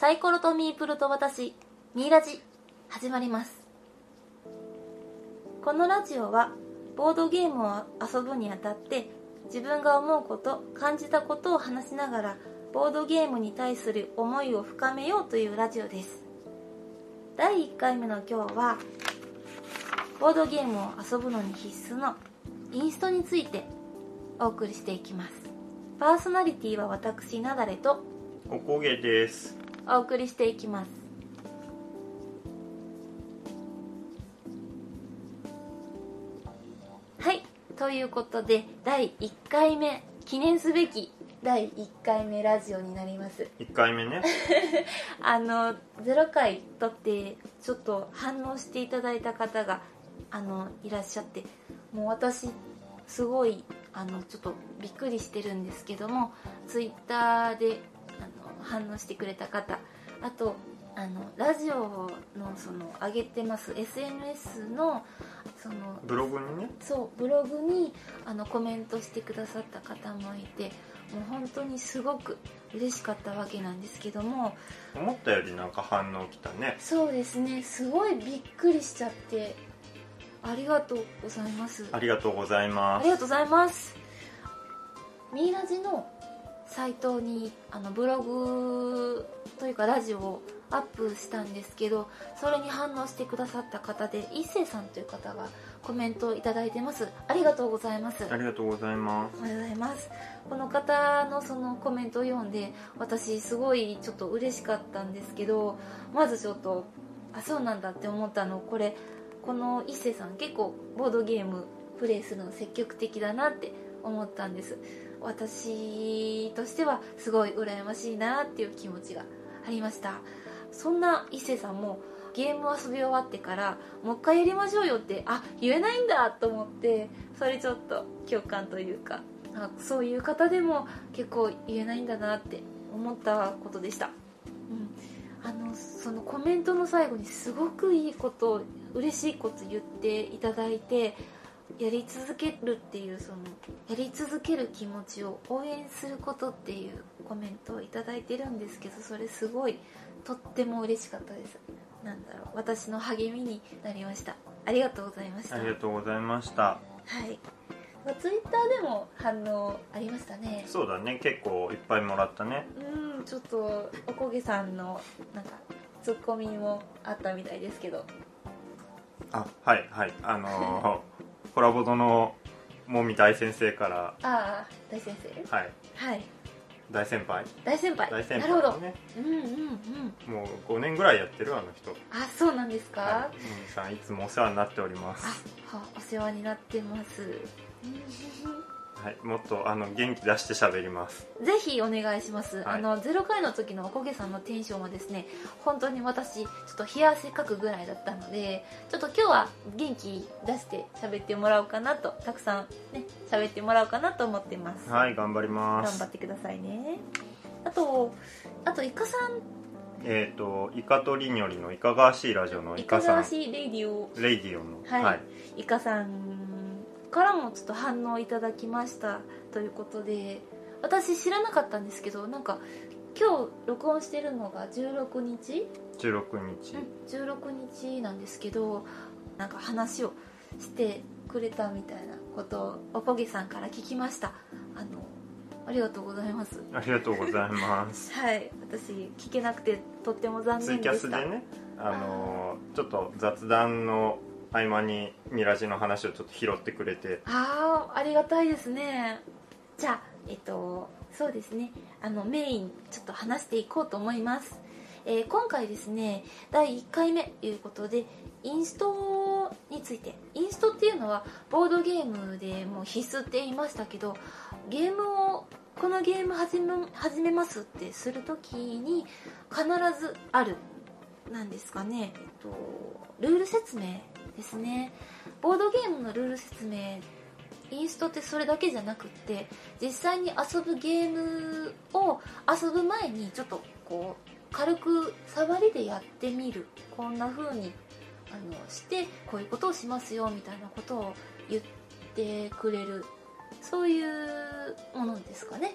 サイコロとミープルと私ミイラジ始まります。このラジオはボードゲームを遊ぶにあたって自分が思うこと感じたことを話しながらボードゲームに対する思いを深めようというラジオです。第1回目の今日はボードゲームを遊ぶのに必須のインストについてお送りしていきます。パーソナリティは私なだれとおこげです。お送りしていきます。はいということで第1回目記念すべき第1回目ラジオになります。1回目ね。あの0回撮ってちょっと反応していただいた方があのいらっしゃってもう私すごいあのちょっとびっくりしてるんですけどもツイッターで反応してくれた方。あとあのラジオのその上げてます SNS のそのブログにね。そうブログにあのコメントしてくださった方もいてもう本当にすごく嬉しかったわけなんですけども。思ったよりなんか反応きたね。そうですね。すごいびっくりしちゃってありがとうございます。ありがとうございあます。りがとうございます。ミイラジのサイトにあのブログというかラジオをアップしたんですけどそれに反応してくださった方で一星さんという方がコメントをいただいてます。ありがとうございます。ありがとうございまおはようございます。この方のそのコメントを読んで私すごいちょっと嬉しかったんですけどまずちょっとあそうなんだって思ったの。これこの一星さん結構ボードゲームプレイするの積極的だなって思ったんです私としてはすごい羨ましいなっていう気持ちがありました。そんな一星さんもゲーム遊び終わってからもう一回やりましょうよってあ言えないんだと思ってそれちょっと共感というかあそういう方でも結構言えないんだなって思ったことでした、うん、あのそのコメントの最後にすごくいいこと嬉しいこと言っていただいてやり続けるっていうそのやり続ける気持ちを応援することっていうコメントをいただいてるんですけどそれすごいとっても嬉しかったです。なんだろう。私の励みになりました。ありがとうございました。すありがとうございました。はい。ツイッターでも反応ありましたね。そうだね。結構いっぱいもらったね。うんちょっとおこげさんのなんかツッコミもあったみたいですけど。あはいはい。あのー コラボドのもみ大先生から。ああ大先生？はい。はい。大先輩。大先輩。大先なるほど。うんうんうん。もう5年ぐらいやってるあの人。あそうなんですか、はい。さんいつもお世話になっております。あはお世話になってますはいもっとあの元気出して喋ります。ぜひお願いします、はい。あの0回の時のおこげさんのテンションはですね本当に私ちょっと冷や汗かくぐらいだったのでちょっと今日は元気出して喋ってもらおうかなとたくさんね喋ってもらおうかなと思ってます。はい頑張ります。頑張ってくださいね。あとあとイカさん。えっ、とイカとりにょりのいかがわしいラジオのイイカさん。カガーシー radio。 radio の。はい。イカさんからもちょっと反応いただきましたということで私知らなかったんですけどなんか今日録音してるのが16日、16日、うん、16日なんですけどなんか話をしてくれたみたいなことをおこげさんから聞きました。あのありがとうございます。ありがとうございます。はい私聞けなくてとっても残ツイキャ念でしたスでねあのーちょっと雑談の合間にミラジの話をちょっと拾ってくれて。ああありがたいですね。じゃあえっとそうですね。あのメインちょっと話していこうと思います、えー今回ですね第1回目ということでインストについて。インストっていうのはボードゲームでもう必須って言いましたけどゲームをこのゲーム始め始めますってするときに必ずあるなんですかね、えっと、ルール説明ですね。ボードゲームのルール説明インストってそれだけじゃなくって実際に遊ぶゲームを遊ぶ前にちょっとこう軽く触りでやってみる。こんな風にあのしてこういうことをしますよみたいなことを言ってくれる。そういうものですかね。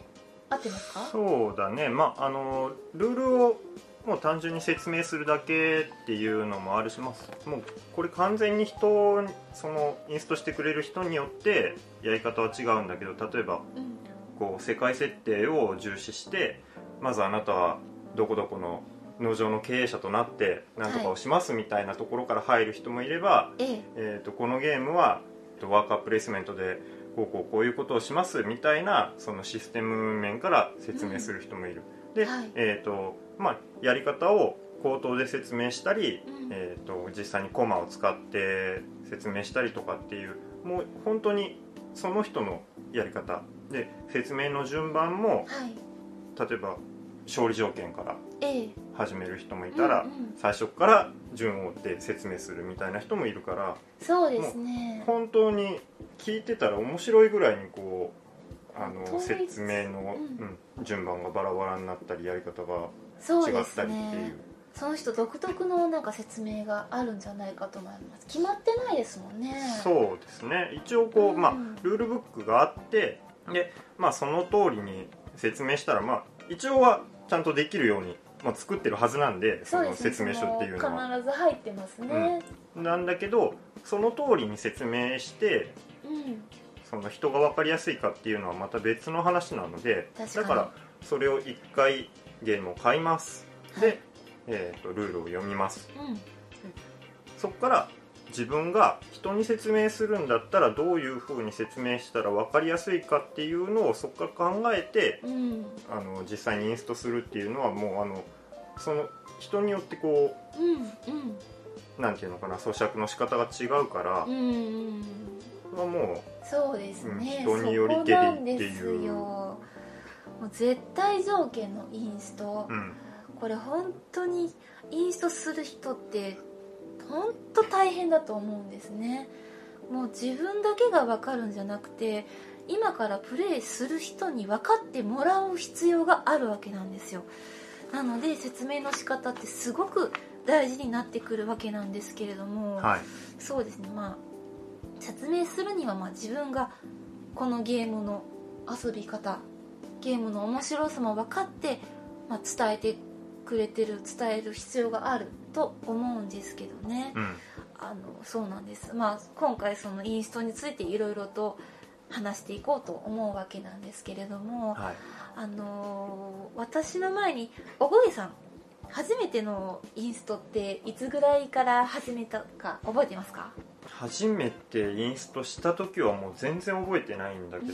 合ってますか？そうだね。まああのルールをもう単純に説明するだけっていうのもあるしますもうこれ完全に人そのインストしてくれる人によってやり方は違うんだけど例えばうんこう世界設定を重視してまずあなたはどこどこの農場の経営者となって何とかをしますみたいなところから入る人もいれば、ええ。えー、とこのゲームはワーカープレイスメントでこうこうこういうことをしますみたいなそのシステム面から説明する人もいる、で、はい。えーとまあ、やり方を口頭で説明したり、うん。えー、と実際にコマを使って説明したりとかっていうもう本当にその人のやり方で説明の順番もはい。例えば勝利条件からええ。始める人もいたら、うんうん。最初から順を追って説明するみたいな人もいるからそうですね。本当に聞いてたら面白いぐらいにこうあの説明の、うん順番がバラバラになったりやり方がそうで違ったすりっていうね。その人独特のなんか説明があるんじゃないかと思います。決まってないですもんね。そうですね。一応こう、うん。まあ、ルールブックがあってで、まあ、その通りに説明したら、まあ、一応はちゃんとできるように、まあ、作ってるはずなんでその説明書っていうのは。必ず入ってますね。なんだけどその通りに説明してうん、その人が分かりやすいかっていうのはまた別の話なのでだからそれを1回ゲームを買います。で、はい。えー、とルールを読みます。うん。そこから自分が人に説明するんだったらどういうふうに説明したら分かりやすいかっていうのをそこから考えてうん。あの実際にインストするっていうのはもうあのその人によってこうんうなんていうのかな咀嚼の仕方が違うからうんうんそれはもそうですね、うん人によりけりっていう。ですよもう絶対条件のインスト、う、うん、これ本当にインストする人って本当大変だと思うんですね。もう自分だけが分かるんじゃなくて今からプレイする人に分かってもらう必要があるわけなんですよ。なので説明の仕方ってすごく大事になってくるわけなんですけれども、はい。そうですね。まあ説明するにはまあ自分がこのゲームの遊び方ゲームの面白さも分かって、まあ、伝えてくれてる伝える必要があると思うんですけどね、うん。あのそうなんです、まあ、今回そのインストについていろいろと話していこうと思うわけなんですけれども、はい。あのー私の前におごげさん初めてのインストっていつぐらいから始めたか覚えてますか？初めてインストした時はもう全然覚えてないんだけど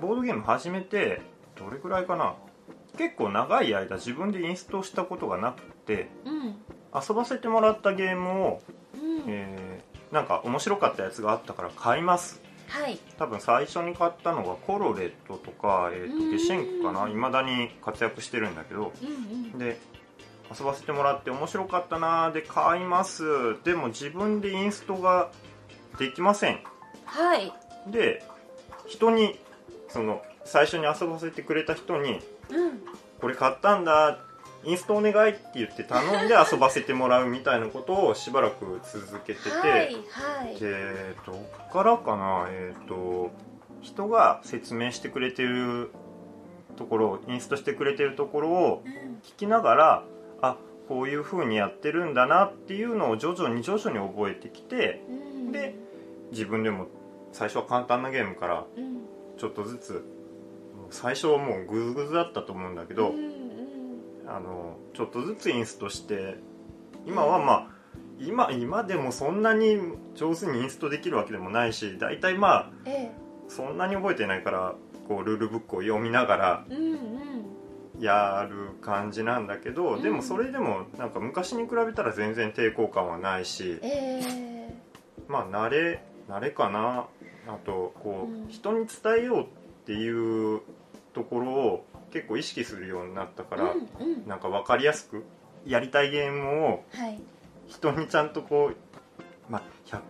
ボードゲーム始めてどれくらいかな？結構長い間自分でインストしたことがなくてうん。遊ばせてもらったゲームを、うん。えーなんか面白かったやつがあったから買います。はい。多分最初に買ったのがコロレットとか、えーとうん。ゲシェンクかな？いまだに活躍してるんだけどうんうん。で遊ばせてもらって面白かったなーで買います。でも自分でインストができません。はい。で人にその最初に遊ばせてくれた人にうん「これ買ったんだインストお願い」って言って頼んで 遊ばせてもらうみたいなことをしばらく続けてて、はいはい。でどっからかな？えっ、と人が説明してくれてるところをインストしてくれてるところをうん。聞きながらあこういう風にやってるんだなっていうのを徐々に徐々に覚えてきてうん。で自分でも最初は簡単なゲームからうん。ちょっとずつ最初はもうグズグズだったと思うんだけど、うんうん。あのちょっとずつインストして今はまあ今今でもそんなに上手にインストできるわけでもないし大体まあえそんなに覚えてないからこうルールブックを読みながらえうんうんやる感じなんだけど、うん。でもそれでもなんか昔に比べたら全然抵抗感はないしええまあ慣れ慣れかな。あとこう、うん。人に伝えようっていうところを結構意識するようになったから、うんうん。なんか分かりやすくやりたいゲームをはい。人にちゃんとこう、まあ、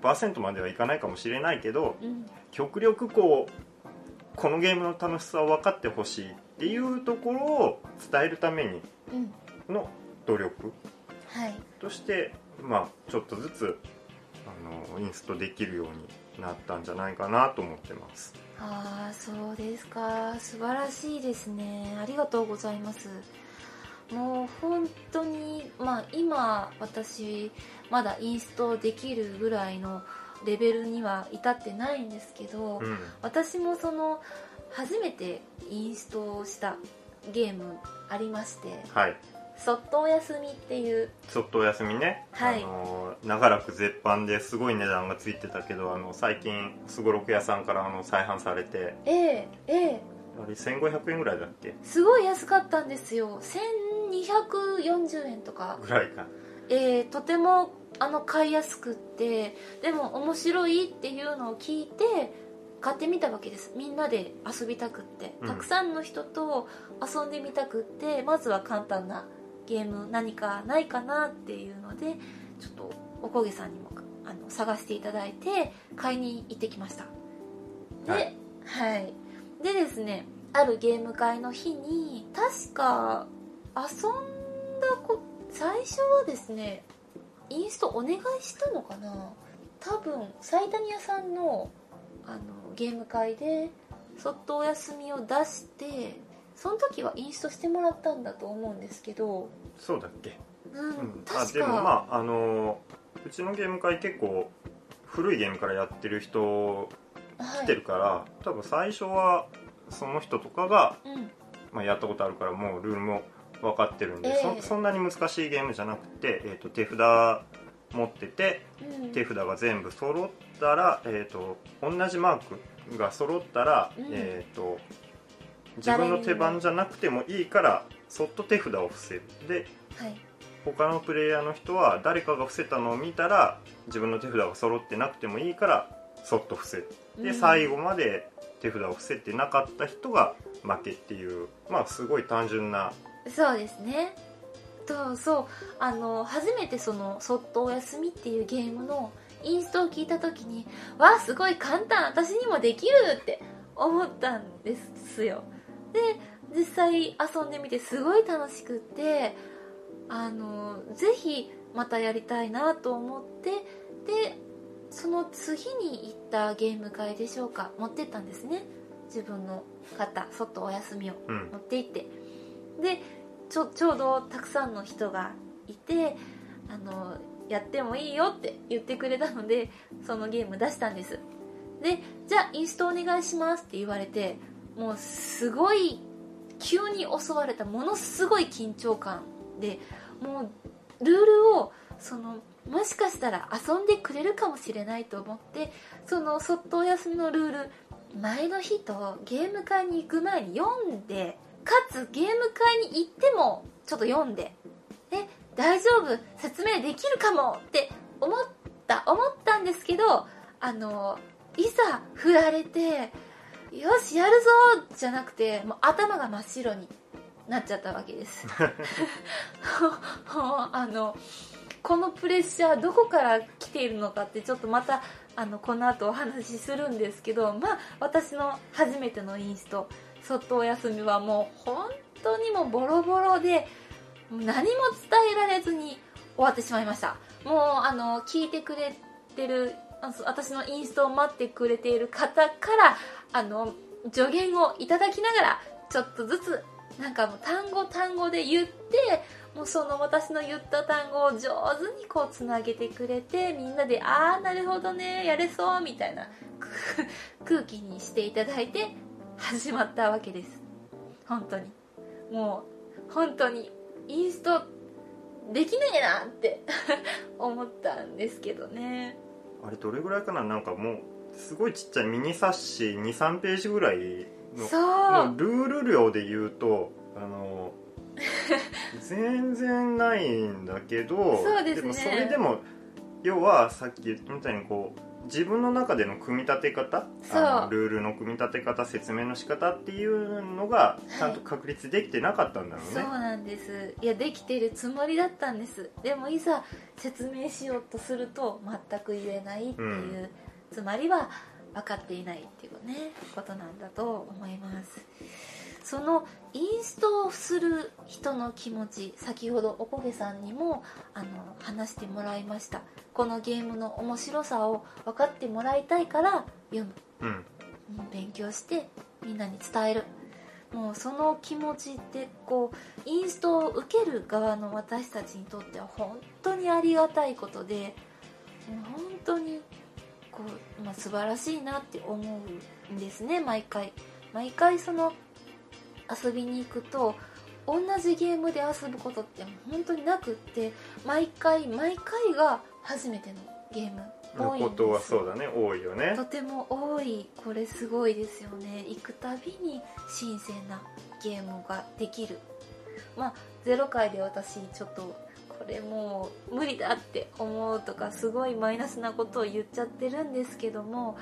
100%まではいかないかもしれないけどうん。極力こうこのゲームの楽しさを分かってほしいっていうところを伝えるためにうん。の努力はい。として、まあ、ちょっとずつあのインストできるようになったんじゃないかなと思ってます。ああそうですか。素晴らしいですね。ありがとうございます。もう本当にまあ今私まだインストできるぐらいのレベルには至ってないんですけど、うん。私もその初めてインストしたゲームありましてはい「そっとお休み」っていう。ちょっとお休みね、はい。あの長らく絶版ですごい値段がついてたけどあの最近すごろく屋さんからあの再販されて。ええええ。あれ1500円ぐらいだっけ？すごい安かったんですよ。1240円とか。ぐらいか。えーとてもあの買いやすくってでも面白いっていうのを聞いて買ってみたわけです。みんなで遊びたくって。うん。たくさんの人と遊んでみたくって、まずは簡単なゲーム何かないかなっていうのでちょっとおこげさんにもあの探していただいて買いに行ってきました。で、ははい。い、でですねあるゲーム会の日に確か遊んだこ最初はですねインストお願いしたのかな。多分埼玉屋さんのあのゲーム会でそっとお休みを出してその時はインストしてもらったんだと思うんですけど、そうだっけ、うん確か。でもまああのうちのゲーム会結構古いゲームからやってる人はい来てるから、多分最初はその人とかが、うん。まあ、やったことあるからもうルールも分かってるんで、ええ。そそんなに難しいゲームじゃなくて、えー、と手札持っててうん。手札が全部揃ったら、えー、と同じマークが揃ったら、うん。えー、と自分の手番じゃなくてもいいからそっと手札を伏せるではい。他のプレイヤーの人は誰かが伏せたのを見たら自分の手札が揃ってなくてもいいからそっと伏せるで、うん。最後まで手札を伏せてなかった人が負けっていうまあすごい単純なそうですね。とそうあの初めてその「そっとお休み」っていうゲームのインストを聞いた時にわあすごい簡単私にもできるって思ったんですよ。で実際遊んでみてすごい楽しくってあのぜひまたやりたいなと思ってでその次に行ったゲーム会でしょうか持ってったんですね。自分の方そっとお休みをうん。持って行って。でちょちょうどたくさんの人がいてあのやってもいいよって言ってくれたのでそのゲーム出したんです。でじゃあインストお願いしますって言われてもうすごい急に襲われたものすごい緊張感でもうルールをそのもしかしたら遊んでくれるかもしれないと思ってそのそっとお休みのルール前の日とゲーム会に行く前に読んでかつゲーム会に行ってもちょっと読んでえ大丈夫説明できるかもって思った思ったんですけどあのいざ振られてよしやるぞじゃなくてもう頭が真っ白になっちゃったわけです。あのこのプレッシャーどこから来ているのかってちょっとまたあのこの後お話しするんですけどまあ私の初めてのインスト「そっとお休み」はもう本当にもうボロボロで何も伝えられずに終わってしまいました。もうあの聞いてくれてる私のインストを待ってくれている方からあの助言をいただきながらちょっとずつなんかもう単語単語で言ってもうその私の言った単語を上手にこうつなげてくれてみんなで「ああなるほどねやれそう」みたいな 空気にしていただいて始まったわけです。本当に。もう本当にインストできねえなって 思ったんですけどね。あれどれぐらいかな？なんかもうすごいちっちゃいミニ冊子23ページぐらいのそう。のルール量で言うとあの全然ないんだけど そうですね。もそれでも要はさっき言ったみたいにこう自分の中での組み立て方？ルールの組み立て方説明の仕方っていうのがちゃんと確立できてなかったんだろうそうね、なんです。いやできてるつもりだったんです。でもいざ説明しようとすると全く言えないっていう、うん。つまりは分かっていないっていうねことなんだと思いますそのインストをする人の気持ち先ほどおこげさんにもあの話してもらいました。このゲームの面白さを分かってもらいたいから読む。うん。うん。勉強してみんなに伝える。もうその気持ちってこうインストを受ける側の私たちにとっては本当にありがたいことでもう本当にこう、まあ、素晴らしいなって思うんですね毎回。毎回その遊びに行くと同じゲームで遊ぶことって本当になくって毎回毎回が初めてのゲーム。のことはそうだね。多いよね。とても多い。これすごいですよね。行くたびに新鮮なゲームができる。まあ0回で私ちょっとこれもう無理だって思うとかすごいマイナスなことを言っちゃってるんですけども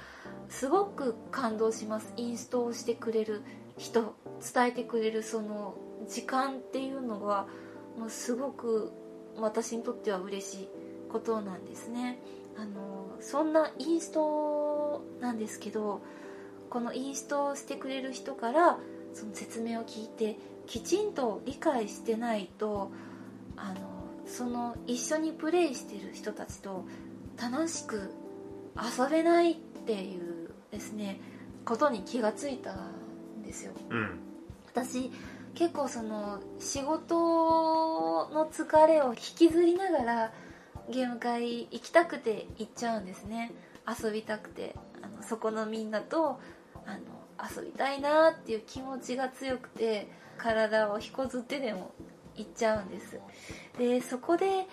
すごく感動します。インストをしてくれる人伝えてくれるその時間っていうのはもうすごく私にとっては嬉しいことなんですね。あのそんなインストなんですけどこのインストをしてくれる人からその説明を聞いてきちんと理解してないとあのその一緒にプレイしてる人たちと楽しく遊べないっていうですねことに気がついたですよ、うん。私結構その仕事の疲れを引きずりながらゲーム会行きたくて行っちゃうんですね。遊びたくて。あのそこのみんなとあの遊びたいなっていう気持ちが強くて体を引こずってでも行っちゃうんです。でそこで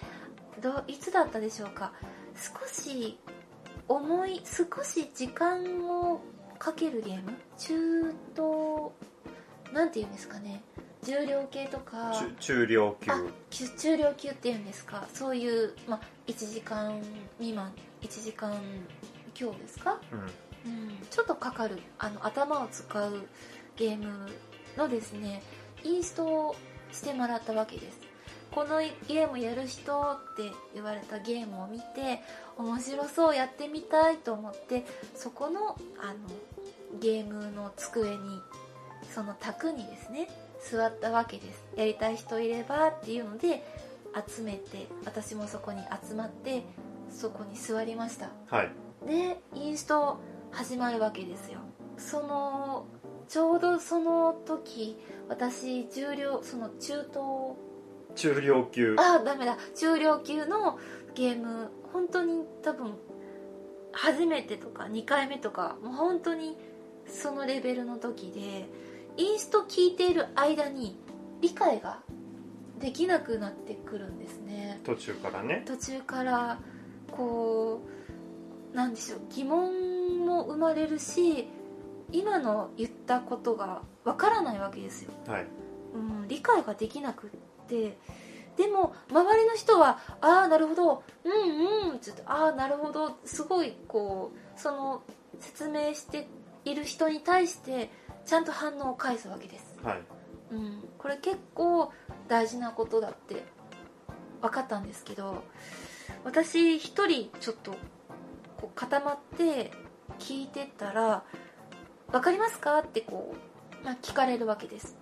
どいつだったでしょうか。少し重い少し時間をかけるゲーム？中等なんて言うんですかね。重量系とか。中中量級。中量級っていうんですか。そういう、まあ、1時間未満1時間強ですか、うん。うん、ちょっとかかる。あの頭を使うゲームのですねインストをしてもらったわけですこのゲームやる人って言われたゲームを見て面白そうやってみたいと思ってそこのあのゲームの机にその卓にですね座ったわけです。やりたい人いればっていうので集めて私もそこに集まってそこに座りました。はい。でインスト始まるわけですよ。そのちょうどその時私重量その中等中量級。あダメだ。中量級のゲーム本当に多分初めてとか2回目とかもう本当にそのレベルの時でインスト聞いている間に理解ができなくなってくるんですね。途中からね。途中からこうなんでしょう疑問も生まれるし今の言ったことがわからないわけですよ、はい。うん、理解ができなくって。でも周りの人は「ああなるほど。うんうん」ちょっと「ああなるほど」すごいこうその説明している人に対してちゃんと反応を返すわけです。はい。うん、これ結構大事なことだって分かったんですけど私一人ちょっとこう固まって聞いてたら「分かりますか?」ってこう、まあ、聞かれるわけです。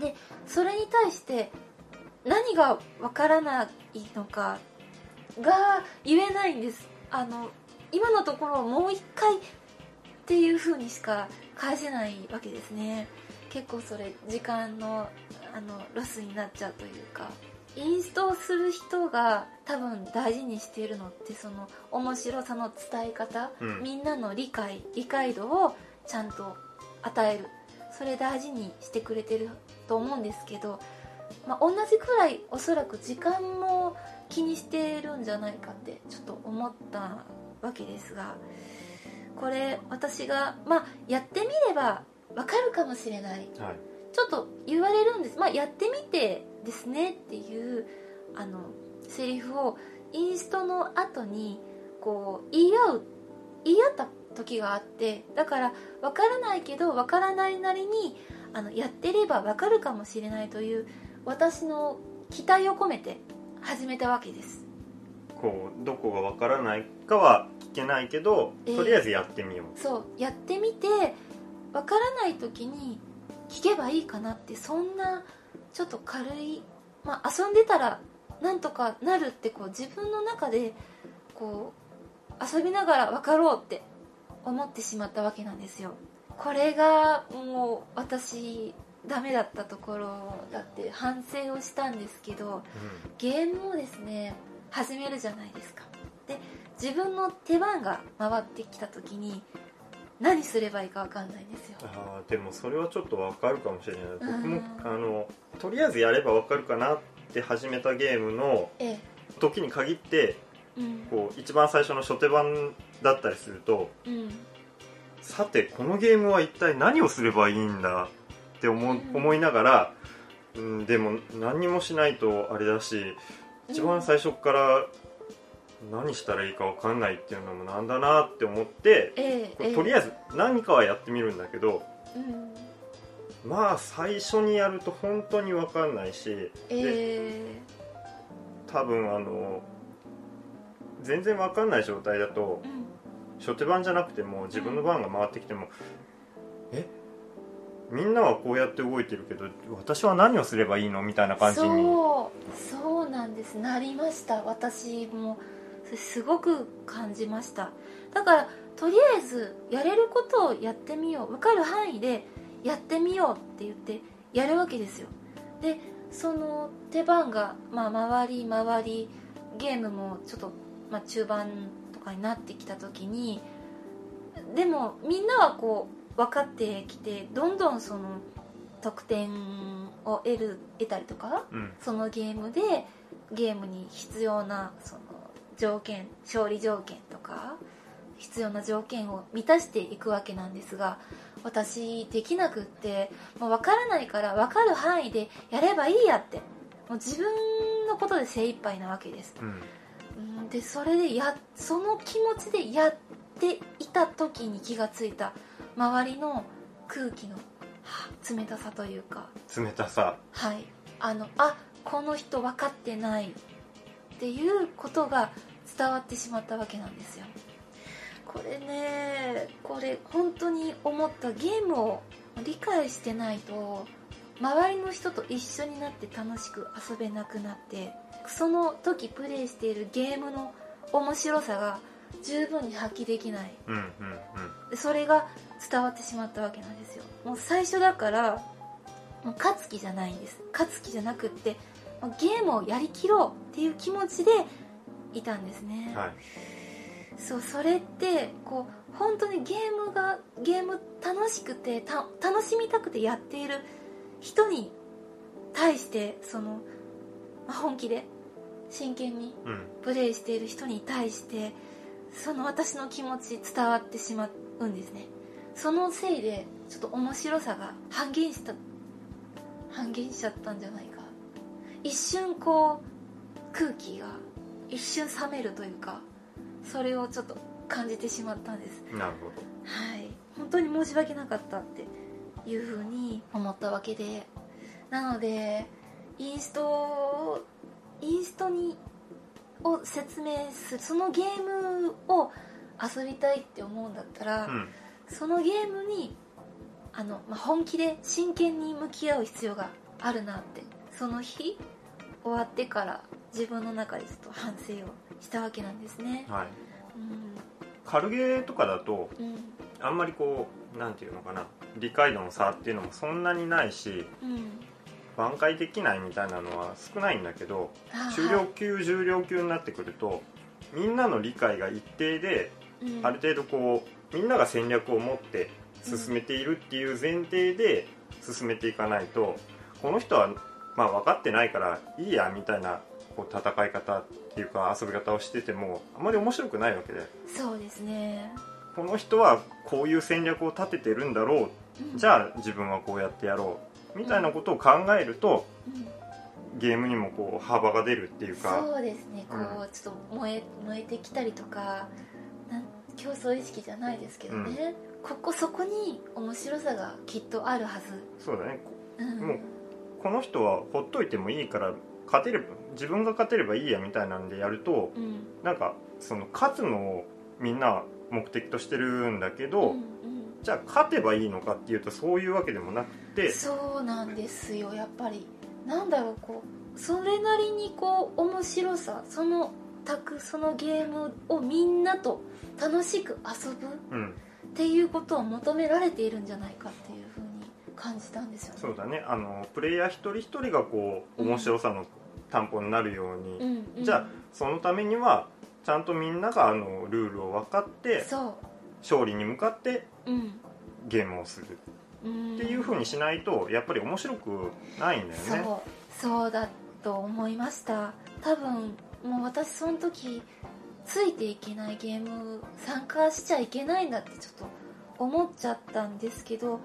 でそれに対して何が分からないのかが言えないんです。あの今のところもう一回っていう風にしか返せないわけですね。結構それ時間のあのロスになっちゃうというか。インストをする人が多分大事にしているのってその面白さの伝え方、うん。みんなの理解理解度をちゃんと与える。それ大事にしてくれてると思うんですけど、まあ、同じくらいおそらく時間も気にしてるんじゃないかってちょっと思ったわけですがこれ私がまあやってみればわかるかもしれない。はい。ちょっと言われるんです。まあやってみてですねっていうあのセリフをインストの後にこう言い合う言い合った時があってだからわからないけどわからないなりにあのやってればわかるかもしれないという私の期待を込めて始めたわけです。こうどこがわからないかは聞けないけど、ええ。とりあえずやってみよう。そうやってみてわからない時に聞けばいいかなってそんなちょっと軽い、まあ、遊んでたらなんとかなるってこう自分の中でこう遊びながら分かろうって思ってしまったわけなんですよ。これがもう私ダメだったところだって反省をしたんですけどゲームをですね始めるじゃないですか。で自分の手番が回ってきた時に何すればいいか分かんないんですよ。あーでもそれはちょっとわかるかもしれない。僕もうんあのとりあえずやればわかるかなって始めたゲームのええ。時に限ってうん。こう一番最初の初手版だったりするとうん。さてこのゲームは一体何をすればいいんだって思,、いながら、うん、でも何にもしないとあれだし一番最初から何したらいいか分かんないっていうのもなんだなって思ってええええ。とりあえず何かはやってみるんだけどうん。まあ最初にやると本当に分かんないしえ多分あの全然分かんない状態だとえうん。初手番じゃなくても自分の番が回ってきても、えみんなはこうやって動いてるけど私は何をすればいいのみたいな感じにそうそうなんです。なりました。私もすごく感じました。だからとりあえずやれることをやってみよう。分かる範囲でやってみようって言ってやるわけですよ。でその手番が、まあ、回り回りゲームもちょっと、まあ、中盤とかになってきた時にでもみんなはこう分かってきてどんどんその得点を得る得たりとかうん。そのゲームでゲームに必要なその条件勝利条件とか必要な条件を満たしていくわけなんですが私できなくってもう分からないから分かる範囲でやればいいやって。もう自分のことで精一杯なわけです。うん。うんでそれでやその気持ちでやっていた時に気がついた周りの空気のはあ冷たさというか。冷たさ。はい。あのあこの人分かってないっていうことが伝わってしまったわけなんですよ。これねこれ本当に思ったゲームを理解してないと周りの人と一緒になって楽しく遊べなくなってその時プレイしているゲームの面白さが十分に発揮できない。うんうんうん。でそれが伝わってしまったわけなんですよ。もう最初だからもう勝つ気じゃないんです。勝つ気じゃなくってゲームをやりきろうっていう気持ちでいたんですね、はい。そうそれってこう本当にゲームがゲーム楽しくてた楽しみたくてやっている人に対してその、まあ本気で真剣にうん。プレイしている人に対してその私の気持ち伝わってしまうんですねそのせいでちょっと面白さが半減した半減しちゃったんじゃないか。一瞬こう空気が一瞬冷めるというかそれをちょっと感じてしまったんです。なるほはい。本当に申し訳なかったっていうふうに思ったわけで。なのでインストインストにを説明するそのゲームを遊びたいって思うんだったら、どうんそのゲームにあの、まあ、本気で真剣に向き合う必要があるなってその日終わってから自分の中でちょっと反省をしたわけなんですね。はい。うん。軽ゲーとかだとうん。あんまりこうなんていうのかな理解度の差っていうのもそんなにないしうん。挽回できないみたいなのは少ないんだけどあ中量級重量級になってくるとみんなの理解が一定でうん。ある程度こうみんなが戦略を持って進めているっていう前提で進めていかないとこの人はまあ分かってないからいいやみたいなこう戦い方っていうか遊び方をしててもあまり面白くないわけで。そうですね、この人はこういう戦略を立ててるんだろう。じゃあ自分はこうやってやろう。みたいなことを考えるとうん。ゲームにもこう幅が出るっていうか。そうですね。こう、ちょっと燃え燃えてきたりとかなん競争意識じゃないですけどね、ここそこに面白さがきっとあるはず、そうだね。うん、もうこの人はほっといてもいいから勝てれば自分が勝てればいいやみたいなんでやるとうん。なんかその勝つのをみんな目的としてるんだけど、うんじゃあ勝てばいいのかっていうとそういうわけでもなくうんてそうなんですよやっぱり。なんだろうこうそれなりにこう面白さその卓そのゲームをみんなと楽しく遊ぶうん。っていうことを求められているんじゃないかっていうふうに感じたんですよね。そうだね。あのプレイヤー一人一人がこう面白さの担保になるように、うんうん。じゃあそのためにはちゃんとみんながあのルールを分かってそ勝利に向かってううん。ゲームをする。うん。っていう風にしないとやっぱり面白くないんだよね。そう。そうだと思いました。多分もう私その時ついていけないゲーム参加しちゃいけないんだってちょっと思っちゃったんですけど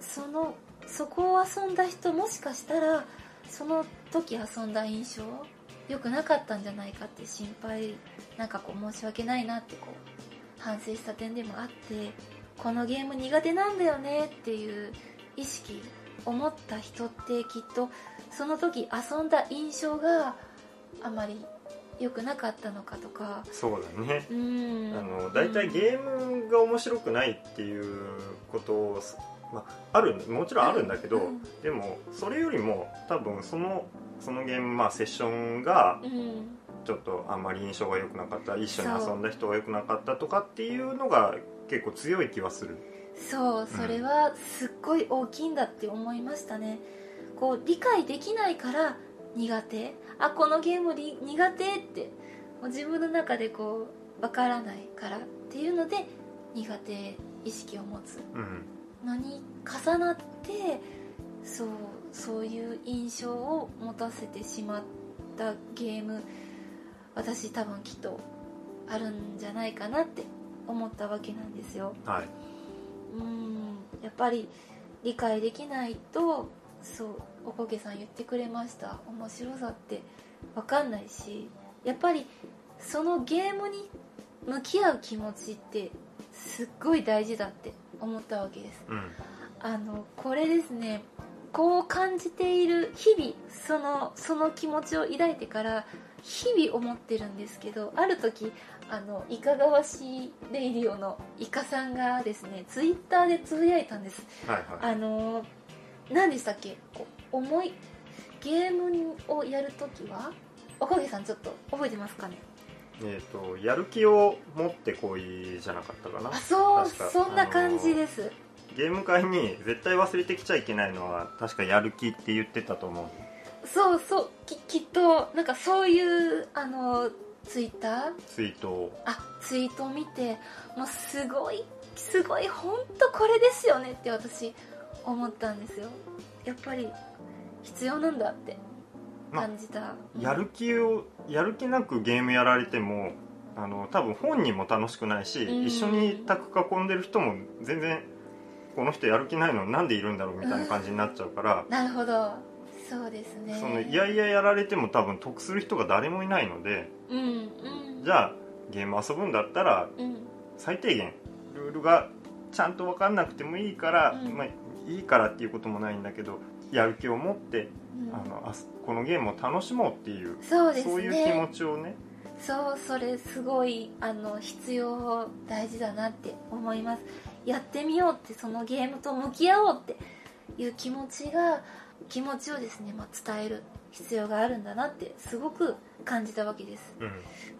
そのそこを遊んだ人もしかしたらその時遊んだ印象良くなかったんじゃないかって心配なんかこう申し訳ないなってこう反省した点でもあってこのゲーム苦手なんだよねっていう意識思った人ってきっとその時遊んだ印象があまり良くなかったのかとか。そうだね。うん。あの大体ゲームが面白くないっていうことを、まあ、あるもちろんあるんだけど、うん。でもそれよりも多分そのそのゲーム、まあ、セッションがうんちょっとあんまり印象が良くなかった。一緒に遊んだ人が良くなかったとかっていうのが結構強い気はする。そう。それはすっごい大きいんだって思いましたね。こう理解できないから苦手あこのゲームり苦手ってもう自分の中でこうわからないからっていうので苦手意識を持つ。うん。のに重なってそうそういう印象を持たせてしまったゲーム私多分きっとあるんじゃないかなって思ったわけなんですよ。はい。うん。やっぱり理解できないとそうおこげさん言ってくれました。面白さって分かんないしやっぱりそのゲームに向き合う気持ちってすっごい大事だって思ったわけです。うん。あのこれですねこう感じている日々そのその気持ちを抱いてから日々思ってるんですけどある時あのいかがわしいレイディオのイカさんがですねツイッターでつぶやいたんです。はいはい。あの何でしたっけ？こう思いゲームをやるときは？おかげさんちょっと覚えてますかね？えー、とやる気を持ってこいじゃなかったかな。あそうそんな感じです、ゲーム会に絶対忘れてきちゃいけないのは確かやる気って言ってたと思う。そうそうききっとなんかそういうあのツイッター？ツイートを。あツイートを見てもうすごいすごい本当これですよねって私思ったんですよ。やっぱり必要なんだってまあ感じた、やる気をやる気なくゲームやられてもあの多分本人も楽しくないし、うん。一緒に卓囲んでる人も全然この人やる気ないのになんでいるんだろうみたいな感じになっちゃうから、なるほど。そうですね。そのいやいややられても多分得する人が誰もいないのでうんうん。じゃあゲーム遊ぶんだったらうん。最低限ルールがちゃんと分かんなくてもいいから、うん。まあ、いいからっていうこともないんだけどやる気を持ってうん。あのあこのゲームを楽しもうっていうそうね。そういう気持ちをね。そうそれすごいあの必要大事だなって思います。やってみようってそのゲームと向き合おうっていう気持ちが気持ちをですね、まあ、伝える必要があるんだなってすごく感じたわけです。うん。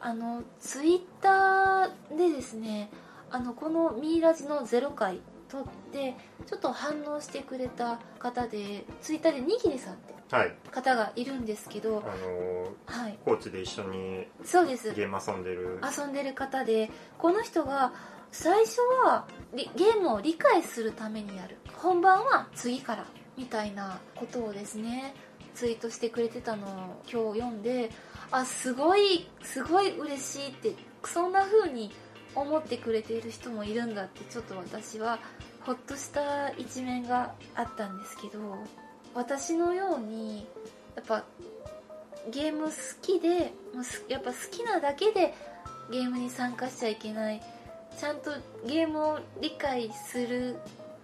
あのツイッターでですねあのこのミイラジの0回撮ってちょっと反応してくれた方でツイッターでにぎりさんってはい。方がいるんですけどあのはい。コーチで一緒にそうです。ゲーム遊んでる。遊んでる方でこの人が最初はリゲームを理解するためにやる。本番は次からみたいなことをですねツイートしてくれてたのを今日読んであすごいすごい嬉しいってそんな風に思ってくれている人もいるんだってちょっと私はほっとした一面があったんですけど私のようにやっぱゲーム好きでもうすやっぱ好きなだけでゲームに参加しちゃいけないちゃんとゲームを理解する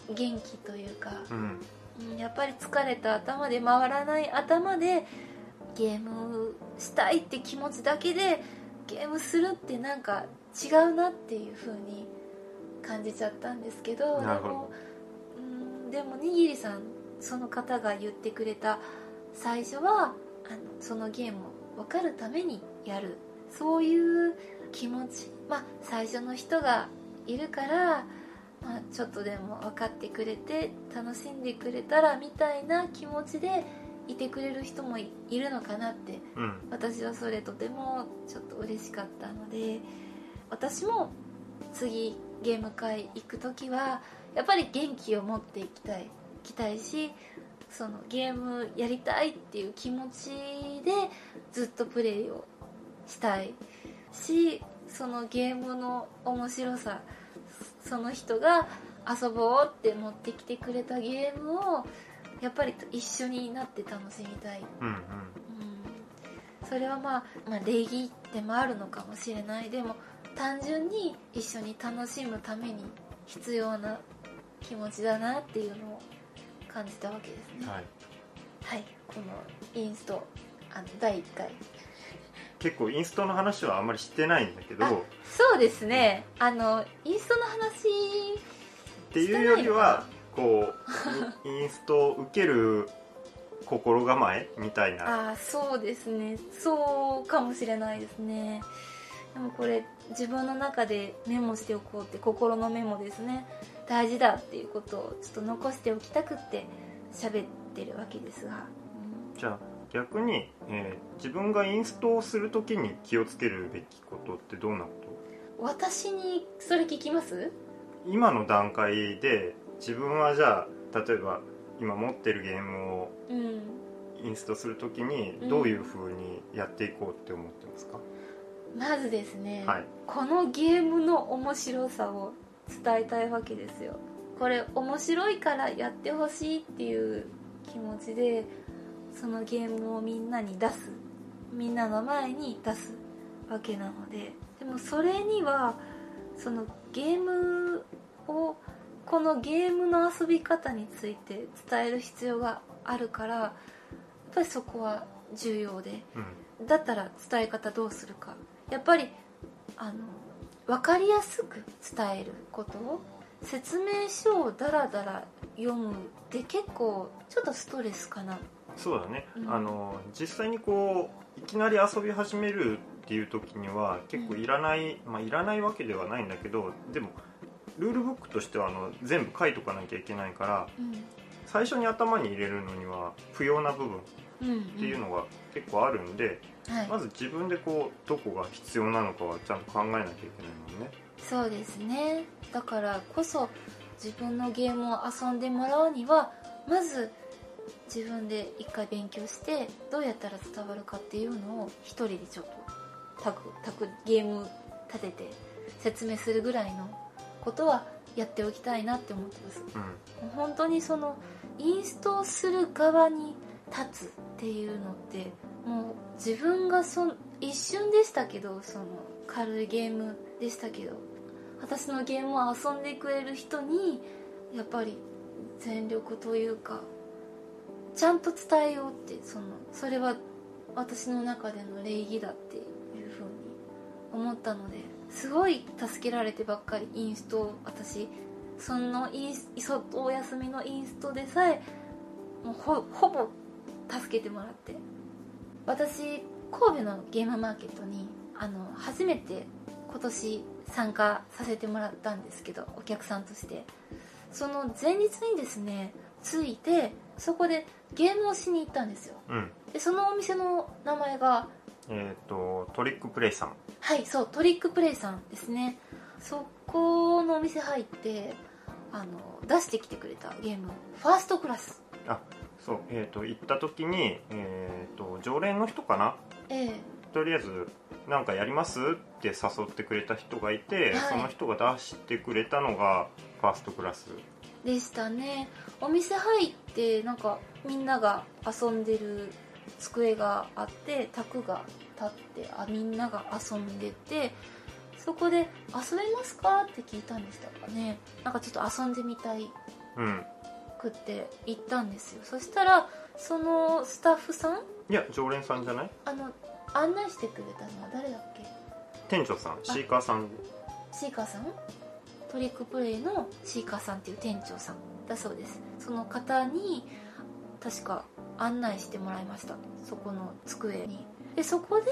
元気というか、うん。うんやっぱり疲れた頭で回らない頭でゲームしたいって気持ちだけでゲームするってなんか違うなっていう風に感じちゃったんですけどでもうんでもにぎりさんその方が言ってくれた最初はあのそのゲームを分かるためにやる。そういう気持ち。まあ最初の人がいるからまあ、ちょっとでも分かってくれて楽しんでくれたらみたいな気持ちでいてくれる人もいるのかなってうん。私はそれとてもちょっと嬉しかったので私も次ゲーム会行く時はやっぱり元気を持っていきたい行きたいしそのゲームやりたいっていう気持ちでずっとプレイをしたいしそのゲームの面白さその人が遊ぼうって持ってきてくれたゲームをやっぱり一緒になって楽しみたい。うんうん。うん。それはまあ、まあ、礼儀でもあるのかもしれない。でも単純に一緒に楽しむために必要な気持ちだなっていうのを感じたわけですね。はい。はい。このインストあの第1回。結構インストの話はあんまりしてないんだけど。そうですね。あのインストの話ていうよりはこうインストを受ける心構えみたいな。ああそうですね。そうかもしれないですね。でもこれ自分の中でメモしておこうって心のメモですね。大事だっていうことをちょっと残しておきたくって喋ってるわけですが、じゃあ逆に、えー自分がインストをするときに気をつけるべきことってどんなこと？うん私にそれ聞きます？今の段階で自分はじゃあ例えば今持ってるゲームをうん。インストするときにうん。どういう風にやっていこうって思ってますか、まずですね、はい。このゲームの面白さを伝えたいわけですよ。これ面白いからやってほしいっていう気持ちでそのゲームをみんなに出す。みんなの前に出すわけなので。でもそれにはそのゲームをこのゲームの遊び方について伝える必要があるからやっぱりそこは重要で。うん。だったら伝え方どうするかやっぱりあの分かりやすく伝えること説明書をダラダラ読むって結構ちょっとストレスかな。そうだね、うん。あの実際にこういきなり遊び始めるっていう時には結構いらない、まあいらないわけではないんだけどでもルールブックとしてはあの全部書いとかなきゃいけないから最初に頭に入れるのには不要な部分っうんうんていうのが結構あるんで、はい。まず自分でこうどこが必要なのかはちゃんと考えなきゃいけないもんね。そうですね。だからこそ自分のゲームを遊んでもらうにはまず自分で一回勉強してどうやったら伝わるかっていうのを一人でちょっとタクタクゲーム立てて説明するぐらいのことはやっておきたいなって思ってます。うん。本当にそのインストをする側に立つっていうのってもう自分がそ一瞬でしたけどその軽いゲームでしたけど私のゲームを遊んでくれる人にやっぱり全力というかちゃんと伝えようってそのそれは私の中での礼儀だっていうふうに思ったのですごい助けられてばっかりインストを私そのインスそお休みのインストでさえもうほぼ助けてもらって。私神戸のゲームマーケットにあの初めて今年参加させてもらったんですけどお客さんとして。その前日にですね着いてそこでゲームをしに行ったんですよ。うん。でそのお店の名前がえっ、とトリックプレイさん。はいそうトリックプレイさんですね。そこのお店入ってあの出してきてくれたゲームファーストクラス。あそうえっ、と行った時にえっ、と常連の人かな？ええ。とりあえず「なんかやります?」って誘ってくれた人がいて、はい。その人が出してくれたのがファーストクラス。でしたね。お店入ってなんかみんなが遊んでる机があって卓が立ってあみんなが遊んでてそこで「遊べますか?」って聞いたんでしたかね。なんかちょっと遊んでみたい。うんくって行ったんですよ。そしたらそのスタッフさんいや常連さんじゃない？あの案内してくれたのは誰だっけ？店長さん。シーカーさん。シーカーさん？トリックプレイのシーカーさんっていう店長さんだそうです。その方に確か案内してもらいました。そこの机に。でそこで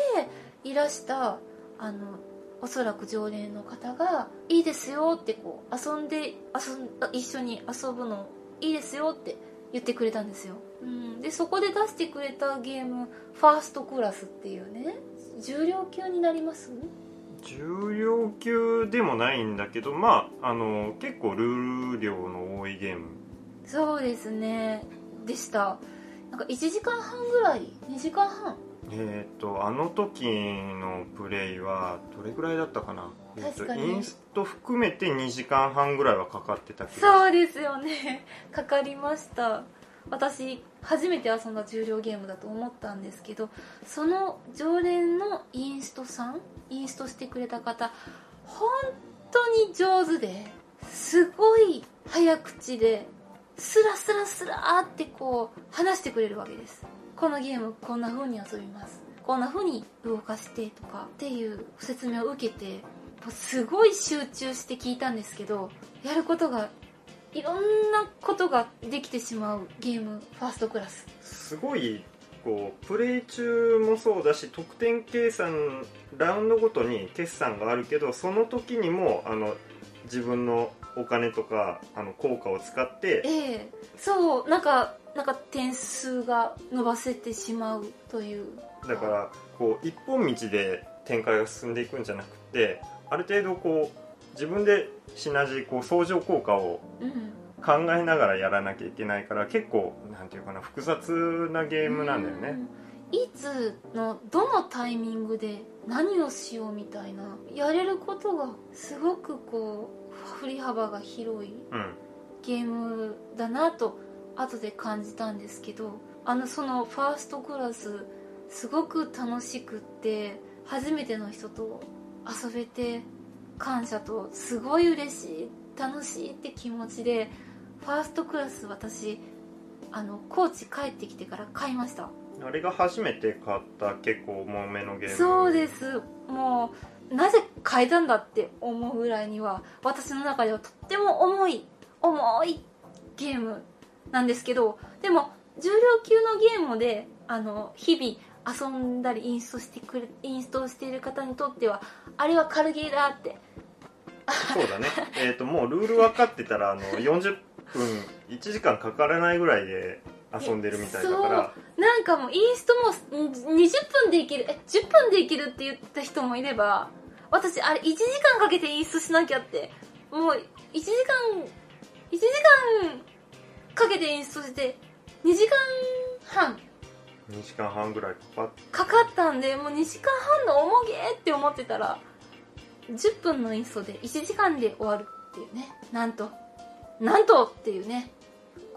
いらしたあのおそらく常連の方が「いいですよ」ってこう遊んで遊ん一緒に遊ぶのいいですよって言ってくれたんですよ、うん、でそこで出してくれたゲームファーストクラスっていうね重量級になります？重量級でもないんだけどまああの結構ルール量の多いゲーム。そうですね。でした。なんか1時間半ぐらい？2時間半？えっ、ー、とあの時のプレイはどれぐらいだったかな？えーと、インスト含めて2時間半ぐらいはかかってたそうですよね。かかりました。私初めて遊んだ重量ゲームだと思ったんですけどその常連のインストさんインストしてくれた方本当に上手ですごい早口でスラスラスラってこう話してくれるわけですこのゲームこんな風に遊びます。こんな風に動かしてとかっていう説明を受けてすごい集中して聞いたんですけどやることがいろんなことができてしまうゲームファーストクラス。すごいこうプレイ中もそうだし得点計算ラウンドごとに決算があるけどその時にもあの自分のお金とかあの効果を使ってええ。そうなんかなんか点数が伸ばせてしまうというだからこう一本道で展開が進んでいくんじゃなくてある程度こう自分でシナジーこう相乗効果を考えながらやらなきゃいけないから結構なんていうかな複雑なゲームなんだよね、いつのどのタイミングで何をしようみたいなやれることがすごくこう振り幅が広いゲームだなと後で感じたんですけどあのそのファーストクラスすごく楽しくって初めての人と遊べて感謝とすごい嬉しい楽しいって気持ちでファーストクラス私あの高知帰ってきてから買いました。あれが初めて買った結構重めのゲーム。そうです。もうなぜ買えたんだって思うぐらいには私の中ではとっても重い重いゲームなんですけどでも重量級のゲームであの日々遊んだりインストしてくれインストしている方にとってはあれは軽ゲーだって。そうだね。えっともうルール分かってたらあの40分1時間かからないぐらいで遊んでるみたいだから。なんかもうインストも20分でいける。え10分でいけるって言った人もいれば私あれ1時間かけてインストしなきゃって。もう1時間1時間かけてインストして2時間半。2時間半ぐらいかかっかかったんでもう2時間半の重げって思ってたら10分のインストで1時間で終わるっていうね。なんと。なんとっていうね。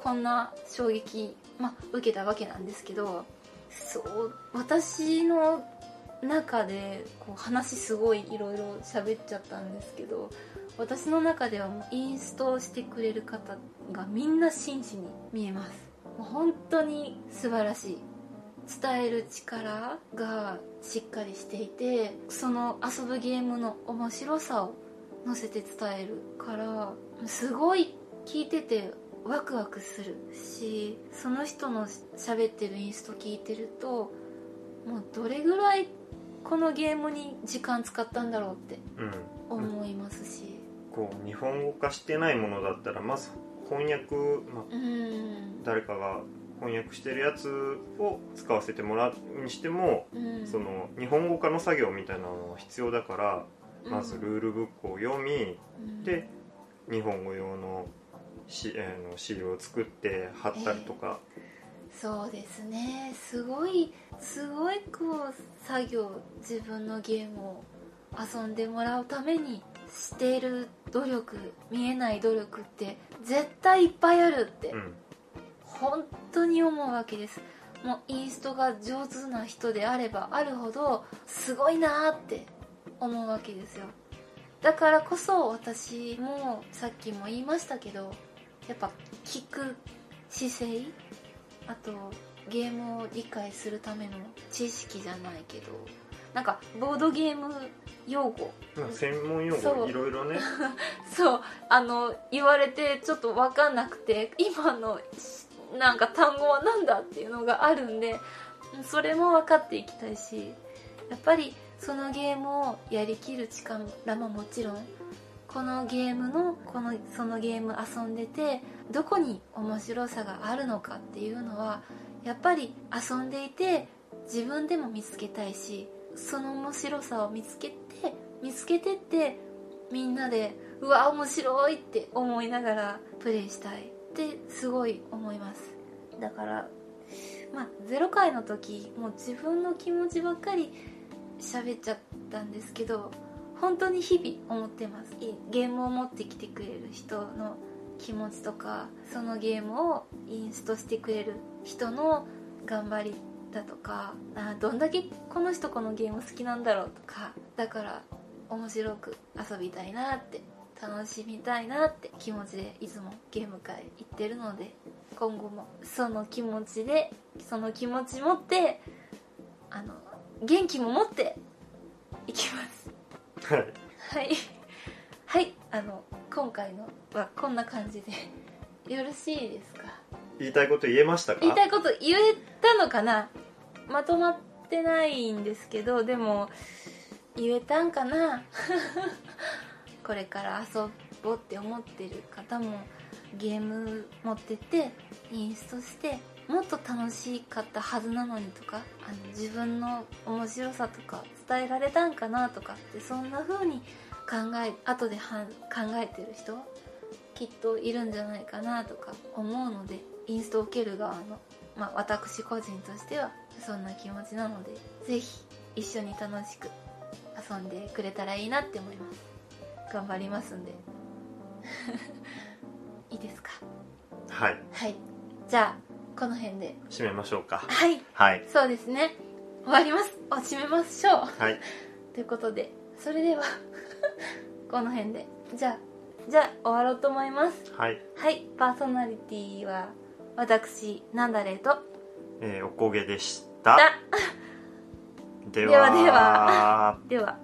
こんな衝撃、まあ、受けたわけなんですけどそう私の中でこう話すごいいろいろ喋っちゃったんですけど私の中ではもうインストしてくれる方がみんな真摯に見えます。もう本当に素晴らしい伝える力がしっかりしていてその遊ぶゲームの面白さを乗せて伝えるからすごい聞いててワクワクするしその人の喋ってるインスト聞いてるともうどれぐらいこのゲームに時間使ったんだろうって思いますし、こう日本語化してないものだったらまず翻訳、まあ、誰かが翻訳してるやつを使わせてもらうにしても、その日本語化の作業みたいなのは必要だからまずルールブックを読み、で日本語用のし、えー、の資料を作って貼ったりとか、えー、そうですね。すごいすごいこう作業自分のゲームを遊んでもらうためにしている努力見えない努力って絶対いっぱいあるって、うん、本当に思うわけです。もうインストが上手な人であればあるほどすごいなーって思うわけですよ。だからこそ私もさっきも言いましたけどやっぱ聞く姿勢あとゲームを理解するための知識じゃないけどなんかボードゲーム用語。専門用語いろいろね。そう。あの言われてちょっと分かんなくて今のなんか単語は何だっていうのがあるんでそれも分かっていきたいしやっぱりそのゲームをやりきる力ももちろんこのゲームのこのそのゲーム遊んでてどこに面白さがあるのかっていうのはやっぱり遊んでいて自分でも見つけたいしその面白さを見つけて見つけてってみんなでうわ面白いって思いながらプレイしたいってすごい思います。だからまあ0回の時もう自分の気持ちばっかり喋っちゃったんですけど本当に日々思ってます。ゲームを持ってきてくれる人の気持ちとかそのゲームをインストしてくれる人の頑張りだとかあどんだけこの人このゲーム好きなんだろうとかだから面白く遊びたいなって楽しみたいなって気持ちでいつもゲーム会行ってるので今後もその気持ちでその気持ち持ってあの元気も持っていきます。はい。はい。はいあの今回のはこんな感じでよろしいですか？言いたいこと言えましたか？言いたいこと言えたのかな？まとまってないんですけどでも言えたんかな？これから遊ぼうって思ってる方もゲーム持っててインストしてもっと楽しかったはずなのにとかあの自分の面白さとか伝えられたんかなとかってそんな風に考え後ではん考えてる人きっといるんじゃないかなとか思うのでインストを受ける側の、まあ、私個人としてはそんな気持ちなのでぜひ一緒に楽しく遊んでくれたらいいなって思います。頑張りますんで。いいですか？はい。はい。じゃあこの辺で。締めましょうか。はい。はい。そうですね。終わります。お締めましょう。はい。ということでそれでは この辺で。じゃあじゃあ終わろうと思います。はい、はい。パーソナリティは私なんだれとえーおこげでした。ではでは。では